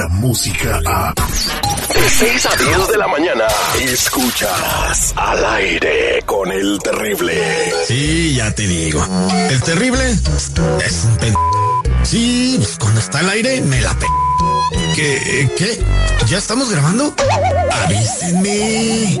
la música a... De 6 a 10 de la mañana, escuchas al aire con el terrible. Sí, ya te digo. El terrible es un pen... Sí, pues, cuando está al aire me la. ¿Qué? ¿Qué? ¿Ya estamos grabando? Avísenme.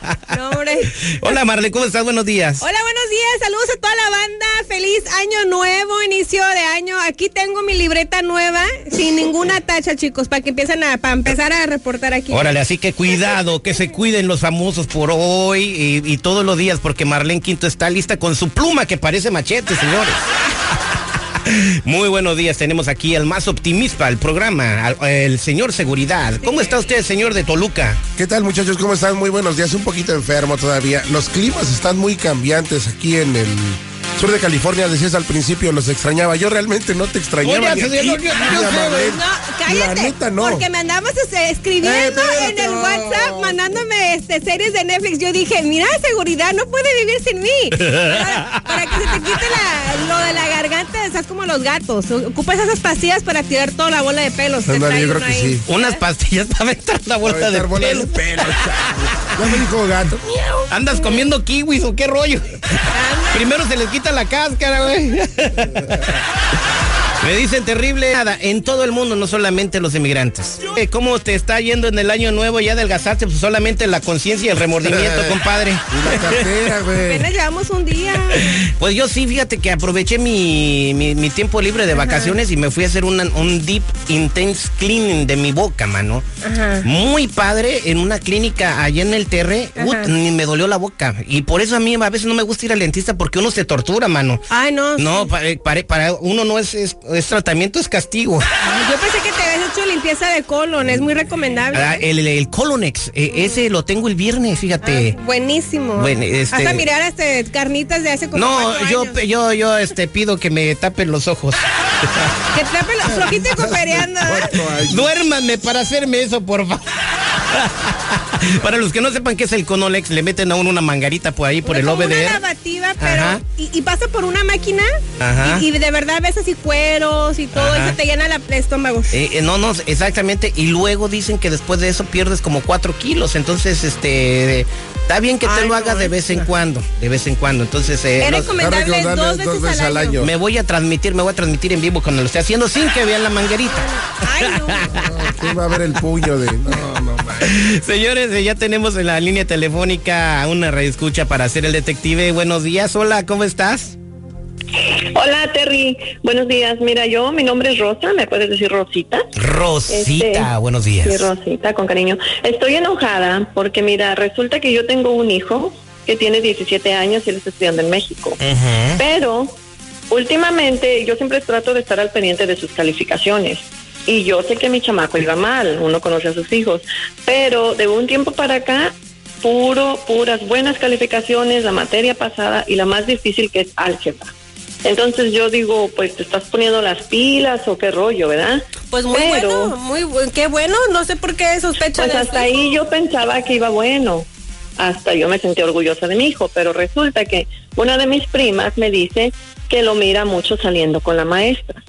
no, hombre. Hola, Marlene, ¿cómo estás? Buenos días. Hola, buenos días. Saludos a toda la banda. Feliz año nuevo, inicio de año. Aquí tengo mi libreta nueva, sin ninguna tacha, chicos, para que empiecen a, para empezar a reportar aquí. Órale, así que cuidado, que se cuiden los famosos por hoy y, y todos los días, porque Marlene Quinto está lista con su pluma que parece machete, señores. Muy buenos días, tenemos aquí al más optimista del programa, el señor Seguridad. ¿Cómo está usted, señor de Toluca? ¿Qué tal muchachos? ¿Cómo están? Muy buenos días. Un poquito enfermo todavía. Los climas están muy cambiantes aquí en el sur de California. Decías al principio, los extrañaba. Yo realmente no te extrañaba. Oye, ni a ti, a. No, cállate. La neta no. Porque me andabas este, escribiendo Eh, en el no. WhatsApp, mandándome este, series de Netflix. Yo dije, mira, seguridad, no puede vivir sin mí. Para, para que se te quite la- lo de la garganta, estás como los gatos. Ocupas esas pastillas para tirar toda la bola de pelos. Trae yo creo que sí. Unas pastillas para aventar la bola de Aventar bola pelo. de pelo, chale. Ya me dijo gato. ¿Andas comiendo kiwis o qué rollo? Primero se les quita la cáscara, güey. Me dicen terrible nada en todo el mundo, no solamente los inmigrantes. Eh, ¿Cómo te está yendo en el año nuevo? Ya adelgazaste, pues solamente la conciencia y el remordimiento, compadre. Y la cartera, güey. Apenas llevamos un día. Pues yo sí, fíjate que aproveché mi, mi, mi tiempo libre de vacaciones y me fui a hacer una- un deep intense cleaning de mi boca, mano. Ajá. Muy padre en una clínica allá en el Terre. Ut, ni me dolió la boca. Y por eso a mí a veces no me gusta ir al dentista porque uno se tortura, mano. Ay, no. No, pa- para, para uno no es, es, es tratamiento, es castigo. Yo pensé que te habías hecho limpieza de colon, es muy recomendable. Ah, el, el Colonex, eh, ese lo tengo el viernes, fíjate. Ah, buenísimo. Bueno, este- Hasta mirar este, carnitas de hace como No, yo, años. yo, yo, este, pido que me tapen los ojos. Que trape los flojito y años. Duérmanme para hacerme eso, por favor. para los que no sepan qué es el Conolex, le meten a uno una mangarita por ahí, por el Como Una lavativa, pero. Ajá. Y, y pasa por una máquina. Ajá. Y, y de verdad ves así cueros y todo. Ajá. Y se te llena la, el estómago. Eh, eh, no, no, exactamente. Y luego dicen que después de eso pierdes como cuatro kilos. Entonces, este, está bien que te lo no, hagas de vez en cuando, de vez en cuando. Entonces, eh, es los- recomendable Está dos veces, al año. me voy a transmitir, me voy a transmitir en vivo cuando lo esté haciendo sin que vean la manguerita. Ay, no. No, ¿Quién va a ver el puño de.? No, no, man. Señores, ya tenemos en la línea telefónica a una reescucha para hacer el detective. Buenos días, hola, ¿cómo estás? Hola Terry, buenos días. Mira, yo, mi nombre es Rosa, me puedes decir Rosita. Rosita, Este, buenos días. Sí, Rosita, con cariño. Estoy enojada porque, mira, resulta que yo tengo un hijo que tiene 17 años y él está estudiando en México. Pero últimamente yo siempre trato de estar al pendiente de sus calificaciones. Y yo sé que mi chamaco iba mal, uno conoce a sus hijos, pero de un tiempo para acá, puro, puras buenas calificaciones, la materia pasada y la más difícil que es álgebra. Entonces yo digo, pues te estás poniendo las pilas o qué rollo, ¿verdad? Pues muy Pero- bueno, muy bu- qué bueno. No sé por qué sospecho Pues hasta ahí yo pensaba que iba bueno. Hasta yo me sentí orgullosa de mi hijo, pero resulta que una de mis primas me dice que lo mira mucho saliendo con la maestra.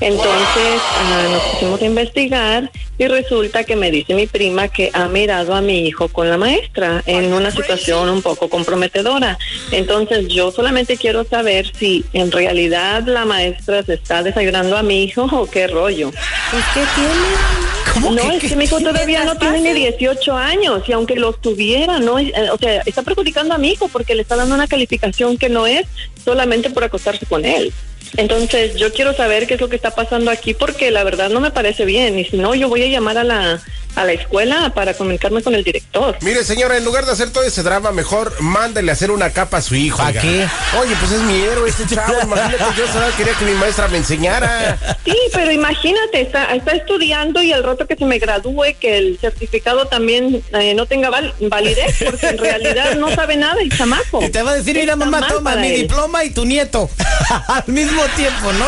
Entonces ah, nos pusimos a investigar y resulta que me dice mi prima que ha mirado a mi hijo con la maestra en una situación un poco comprometedora. Entonces yo solamente quiero saber si en realidad la maestra se está desayunando a mi hijo o qué rollo. Pues, ¿qué tiene? No, es que mi hijo todavía no tiene ni 18 años y aunque los tuviera, no, Eh, o sea, está perjudicando a mi hijo porque le está dando una calificación que no es solamente por acostarse con él. Entonces, yo quiero saber qué es lo que está pasando aquí porque la verdad no me parece bien. Y si no, yo voy a llamar a la a la escuela para comunicarme con el director. Mire, señora, en lugar de hacer todo ese drama, mejor mándele a hacer una capa a su hijo. ¿Pa' oiga. qué? Oye, pues es mi héroe este chavo. Imagínate, yo solo quería que mi maestra me enseñara. Sí, pero imagínate, está, está estudiando y al rato que se me gradúe, que el certificado también eh, no tenga val- validez, porque en realidad no sabe nada el chamaco. Y te va a decir, mira mamá, toma mi él. diploma y tu nieto. Al mismo tiempo, ¿no?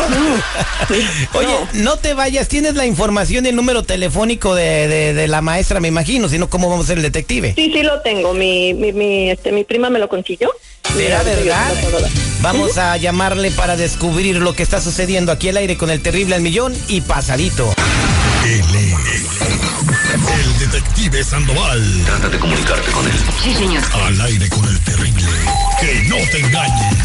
Oye, no. te vayas, tienes la información y el número telefónico de, de- de la maestra, me imagino, si no, ¿cómo vamos a ser el detective? Sí, sí lo tengo. Mi, mi, mi, este, mi prima me lo consiguió. ¿Será verdad? Vamos a llamarle para descubrir lo que está sucediendo aquí al aire con el terrible al millón y pasadito. Él es el detective Sandoval. Trata de comunicarte con él. Sí, señor. Al aire con el terrible. Que no te engañen.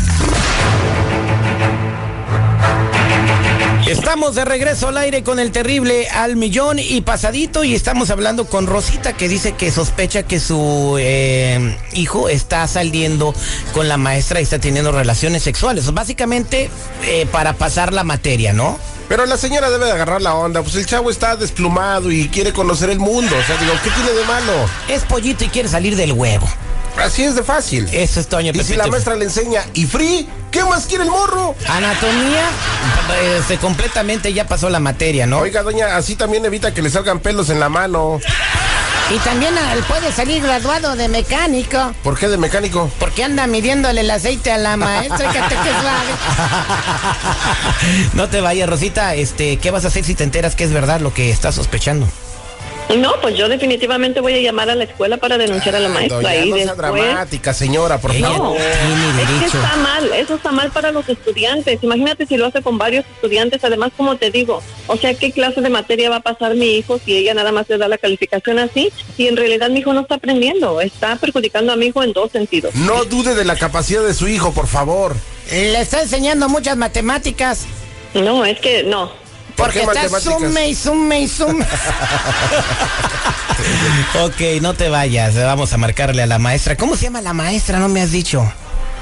Estamos de regreso al aire con el terrible al millón y pasadito y estamos hablando con Rosita que dice que sospecha que su eh, hijo está saliendo con la maestra y está teniendo relaciones sexuales. Básicamente eh, para pasar la materia, ¿no? Pero la señora debe de agarrar la onda. Pues el chavo está desplumado y quiere conocer el mundo. O sea, digo, ¿qué tiene de malo? Es pollito y quiere salir del huevo. Así es de fácil. Eso es Toño Y si la maestra le enseña, ¿y free? ¿Qué más quiere el morro? Anatomía, este, completamente ya pasó la materia, ¿no? Oiga, doña, así también evita que le salgan pelos en la mano. Y también puede salir graduado de mecánico, ¿Por qué de mecánico? porque anda midiéndole el aceite a la maestra. Fíjate qué suave. no te vayas, Rosita. Este, ¿qué vas a hacer si te enteras que es verdad lo que estás sospechando? No, pues yo definitivamente voy a llamar a la escuela para denunciar a la maestra. Doña, y no sea después... dramática, señora, por favor. tiene Es que está mal, eso está mal para los estudiantes. Imagínate si lo hace con varios estudiantes. Además, como te digo, o sea, ¿qué clase de materia va a pasar mi hijo si ella nada más le da la calificación así? Y en realidad mi hijo no está aprendiendo, está perjudicando a mi hijo en dos sentidos. No dude de la capacidad de su hijo, por favor. Le está enseñando muchas matemáticas, No, es que no. ¿Por porque qué está sume y sume y sume. Ok, no te vayas. Vamos a marcarle a la maestra. ¿Cómo se llama la maestra? No me has dicho.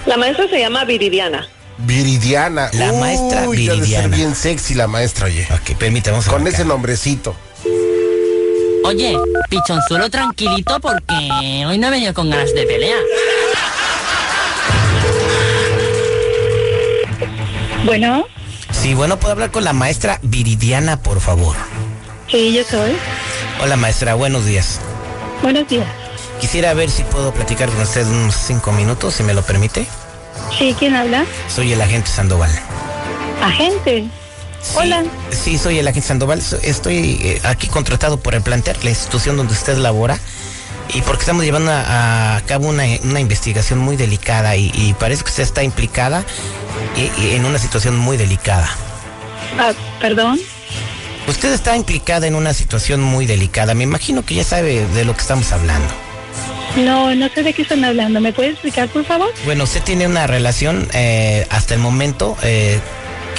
La maestra se llama Viridiana. Viridiana. La maestra Uy, ha de ser Viridiana. bien sexy la maestra, oye. Ok, permítame. Con marcar. ese nombrecito. Oye, pichonzuelo tranquilito porque hoy no he venido con ganas de pelea. Bueno, Sí, bueno, puedo hablar con la maestra Viridiana, por favor. sí, yo soy. Hola, maestra. Buenos días. Buenos días. Quisiera ver si puedo platicar con usted unos cinco minutos, si me lo permite. Sí, ¿quién habla? Soy el agente Sandoval. Agente. Sí, Hola. Sí, soy el agente Sandoval. Estoy eh, aquí contratado por el plantel, la institución donde usted labora, y porque estamos llevando a, a cabo una, una investigación muy delicada y, y parece que usted está implicada y- y en una situación muy delicada. Ah, perdón. Usted está implicada en una situación muy delicada. Me imagino que ya sabe de lo que estamos hablando. No, no sé de qué están hablando. ¿Me puede explicar, por favor? Bueno, usted tiene una relación eh, hasta el momento eh,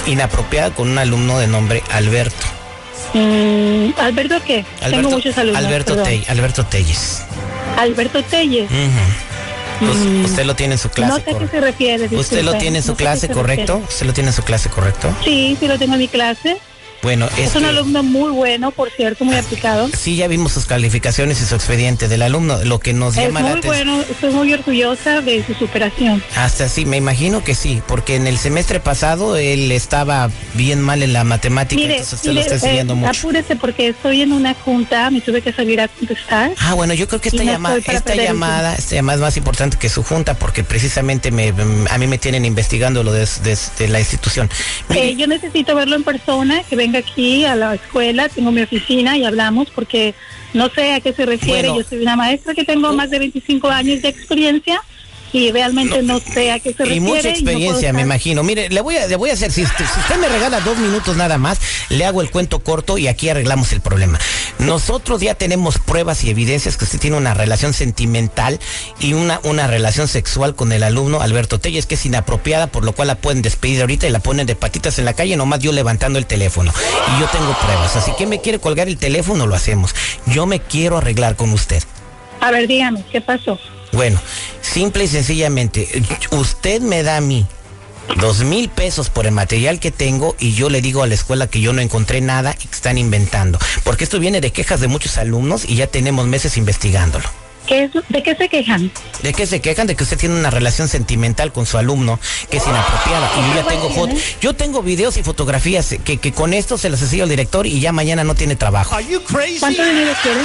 inapropiada con un alumno de nombre Alberto. Mm, ¿Alberto qué? Alberto, Tengo muchos alumnos. Alberto. Tell- Alberto Telles. Alberto Telles. Ujú. Us- Mm. Usted lo tiene en su clase. No sé a qué se refiere. ¿Usted lo tiene en su No clase, se correcto? ¿Usted lo tiene en su clase, correcto? Sí, sí lo tengo en mi clase. Bueno, es, Es un que- alumno muy bueno, por cierto, muy aplicado. sí, ya vimos sus calificaciones y su expediente del alumno. Lo que nos Es llama la muy atención. bueno, estoy muy orgullosa de su superación. Hasta sí, me imagino que sí, porque en el semestre pasado él estaba bien mal en la matemática, Mire, entonces mire, lo está enseñando eh, mucho. apúrese porque estoy en una junta, me tuve que salir a contestar. Ah, bueno, yo creo que esta, no para esta llamada, esta llamada es más importante que su junta, porque precisamente me, a mí me tienen investigando lo de, de- de la institución. Eh, yo necesito verlo en persona, que venga aquí a la escuela, tengo mi oficina y hablamos porque no sé a qué se refiere. Bueno. Yo soy una maestra que tengo más de 25 años de experiencia y realmente no, sé a qué se refiere. Y mucha no experiencia, me imagino. Mire, le voy a, le voy a hacer, si usted, si usted me regala dos minutos nada más, le hago el cuento corto y aquí arreglamos el problema. Nosotros ya tenemos pruebas y evidencias que usted tiene una relación sentimental y una, una relación sexual con el alumno Alberto Telles, que es inapropiada, por lo cual la pueden despedir ahorita y la ponen de patitas en la calle, nomás yo levantando el teléfono. Y yo tengo pruebas. Así que me quiere colgar el teléfono, lo hacemos. Yo me quiero arreglar con usted. A ver, dígame, ¿qué pasó? Bueno, simple y sencillamente, usted me da a mí dos mil pesos por el material que tengo y yo le digo a la escuela que yo no encontré nada y que están inventando. Porque esto viene de quejas de muchos alumnos y ya tenemos meses investigándolo. ¿Qué es, ¿De qué se quejan? ¿De qué se quejan? De que usted tiene una relación sentimental con su alumno que es inapropiada. Y yo ya tengo fotos. Yo tengo videos y fotografías que, que con esto se las enseño al director y ya mañana no tiene trabajo. ¿Cuánto dinero quiere?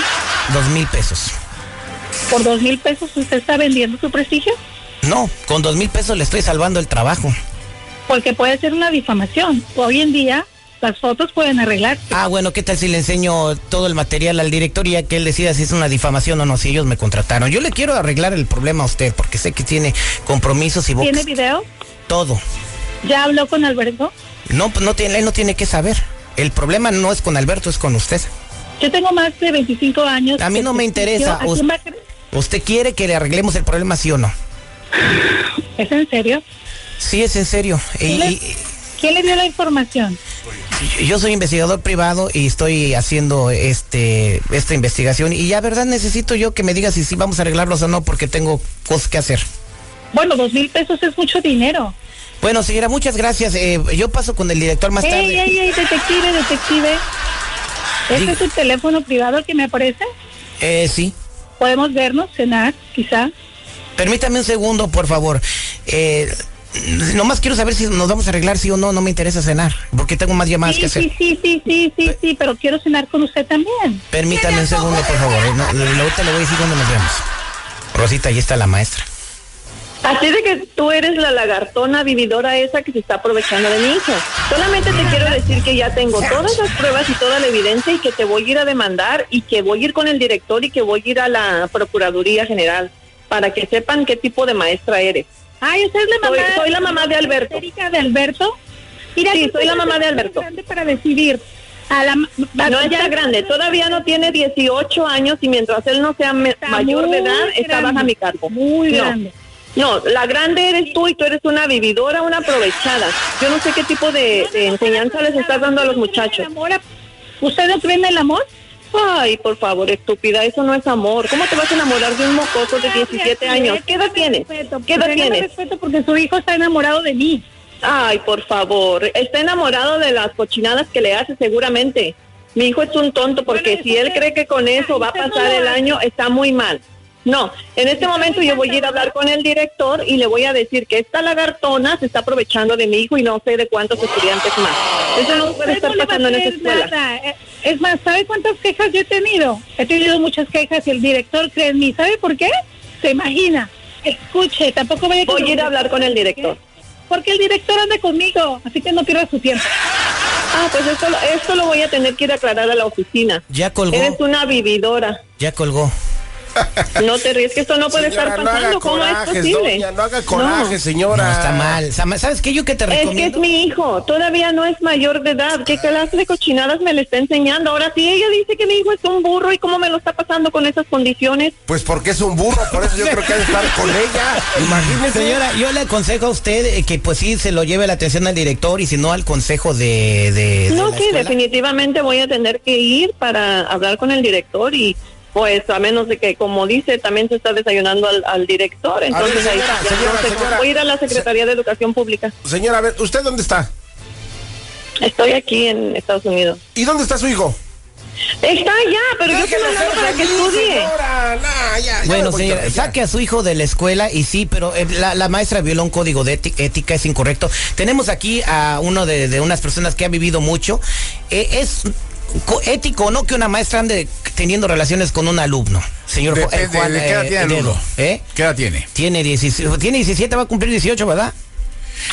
Dos mil pesos. ¿Por dos mil pesos usted está vendiendo su prestigio? No, con dos mil pesos le estoy salvando el trabajo. Porque puede ser una difamación. Hoy en día las fotos pueden arreglar. Ah, bueno, ¿qué tal si le enseño todo el material al director y ya que él decida si es una difamación o no, si ellos me contrataron? Yo le quiero arreglar el problema a usted porque sé que tiene compromisos y ¿Tiene video? Todo. ¿Ya habló con Alberto? No, pues no tiene, él no tiene que saber. El problema no es con Alberto, es con usted. Yo tengo más de 25 años. A mí no me interesa. ¿A a? ¿Usted quiere que le arreglemos el problema, sí o no? ¿Es en serio? Sí, es en serio. ¿Quién le, y- quién le dio la información? yo soy investigador privado y estoy haciendo este esta investigación y ya verdad necesito yo que me diga si sí vamos a arreglarlos o no porque tengo cosas que hacer. Bueno, dos mil pesos es mucho dinero. Bueno, señora, muchas gracias. Eh, yo paso con el director más ey, tarde. ey, ey, detective, detective. ¿Este Diga. es el teléfono privado que me aparece? Eh, sí. ¿Podemos vernos, cenar, quizá? Permítame un segundo, por favor. Eh, nomás quiero saber si nos vamos a arreglar sí o no. No me interesa cenar porque tengo más llamadas Sí, que hacer. sí, sí, sí, sí, sí, sí, pero quiero cenar con usted también. Permítame un segundo, por favor. eh. No, le- ahorita le voy a decir dónde nos vemos. Rosita, ahí está la maestra. Así de que tú eres la lagartona vividora esa que se está aprovechando de mi hijo. Solamente te quiero decir que ya tengo todas las pruebas y toda la evidencia y que te voy a ir a demandar y que voy a ir con el director y que voy a ir a la Procuraduría General para que sepan qué tipo de maestra eres. Ay, usted es la mamá. soy la mamá de Alberto. de Alberto. Mira, Sí, soy la mamá de Alberto. grande para decidir. A la, ma- No está grande, todavía no tiene 18 años y mientras él no sea Está mayor de edad, está grande, bajo mi cargo. Muy No. grande. No, la grande eres tú y tú eres una vividora, una aprovechada. Yo no sé qué tipo de, de enseñanza les estás dando a los muchachos. Enamora- ¿Usted no cree en el amor? Ay, por favor, estúpida, eso no es amor. ¿Cómo te vas a enamorar de un mocoso de 17 años? ¿Qué edad tienes? ¿Qué edad tienes? respeto porque su hijo está enamorado de mí. Ay, por favor, está enamorado de las cochinadas que le hace seguramente. Mi hijo es un tonto porque Bueno, si él cree que con eso va a pasar el año, está muy mal. No, en este momento yo voy a ir a hablar con el director y le voy a decir que esta lagartona se está aprovechando de mi hijo y no sé de cuántos estudiantes más. Eso no puede Usted estar pasando en esa escuela. nada. Eh, Es más, ¿sabe cuántas quejas yo he tenido? He tenido muchas quejas y el director cree en mí. ¿Sabe por qué? Se imagina. Escuche, tampoco vaya Voy a ir a hablar con el director. Porque el director anda conmigo, así que no pierda su tiempo. Ah, pues esto, lo- esto lo voy a tener que ir a aclarar a la oficina. Ya colgó. Eres una vividora. Ya colgó. No te ríes, que esto no puede Señora, estar no pasando. ¿Cómo es posible? doña, no haga coraje, No. señora. No, está mal. ¿Sabes qué? Yo que te Es que es recomiendo. mi hijo, todavía no es mayor de edad. ¿Qué clase de cochinadas me le está enseñando? Ahora sí, ella dice que mi hijo es un burro y cómo me lo está pasando con esas condiciones. Pues porque es un burro, por eso yo creo que ha de estar con ella. Imagínese. Señora, yo le aconsejo a usted eh, que pues sí se lo lleve la atención al director y si no al consejo de, de, de No, la sí, escuela. definitivamente voy a tener que ir para hablar con el director y pues a menos de que, como dice, también se está desayunando al, al director. Entonces ahí señora, no sé, señora. voy a ir a la Secretaría de Educación Pública. Señora, a ver, ¿usted dónde está? Estoy aquí en Estados Unidos. ¿Y dónde está su hijo? Está allá, pero yo Déjelo hablando ser para que estudie. señora. Nah, ya, ya me Bueno, señora, saque a su hijo de la escuela y sí, pero eh, la, la maestra violó un código de éti- ética, es incorrecto. Tenemos aquí a uno de, de unas personas que ha vivido mucho. Eh, es co- ético no que una maestra ande teniendo relaciones con un alumno, señor eh, Depende Juan, de qué edad eh, tiene el alumno. ¿eh? ¿Qué edad tiene? Tiene 17, tiene 17, va a cumplir 18, ¿verdad?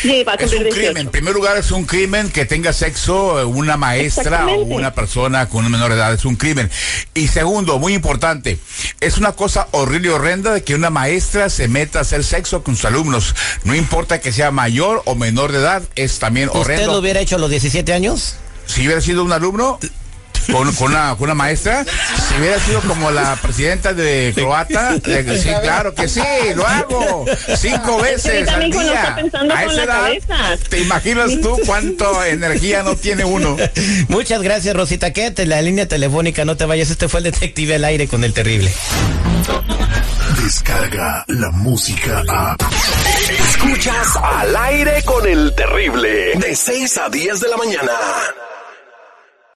Sí, va a Es cumplir un 18. crimen. En primer lugar, es un crimen que tenga sexo eh, una maestra o una persona con una menor edad. Es un crimen. Y segundo, muy importante, es una cosa horrible y horrenda de que una maestra se meta a hacer sexo con sus alumnos. No importa que sea mayor o menor de edad, es también ¿Usted horrendo. lo hubiera hecho a los 17 años? Si hubiera sido un alumno con, con una, con una maestra, si hubiera sido como la presidenta de Croata, de- sí, claro que sí, lo hago. Cinco veces al día. A esa edad. ¿te imaginas tú cuánto energía no tiene uno? Muchas gracias, Rosita. Quédate en la línea telefónica, no te vayas. Este fue el detective al aire con el terrible. Descarga la música a. Escuchas al aire con el terrible. De 6 a 10 de la mañana.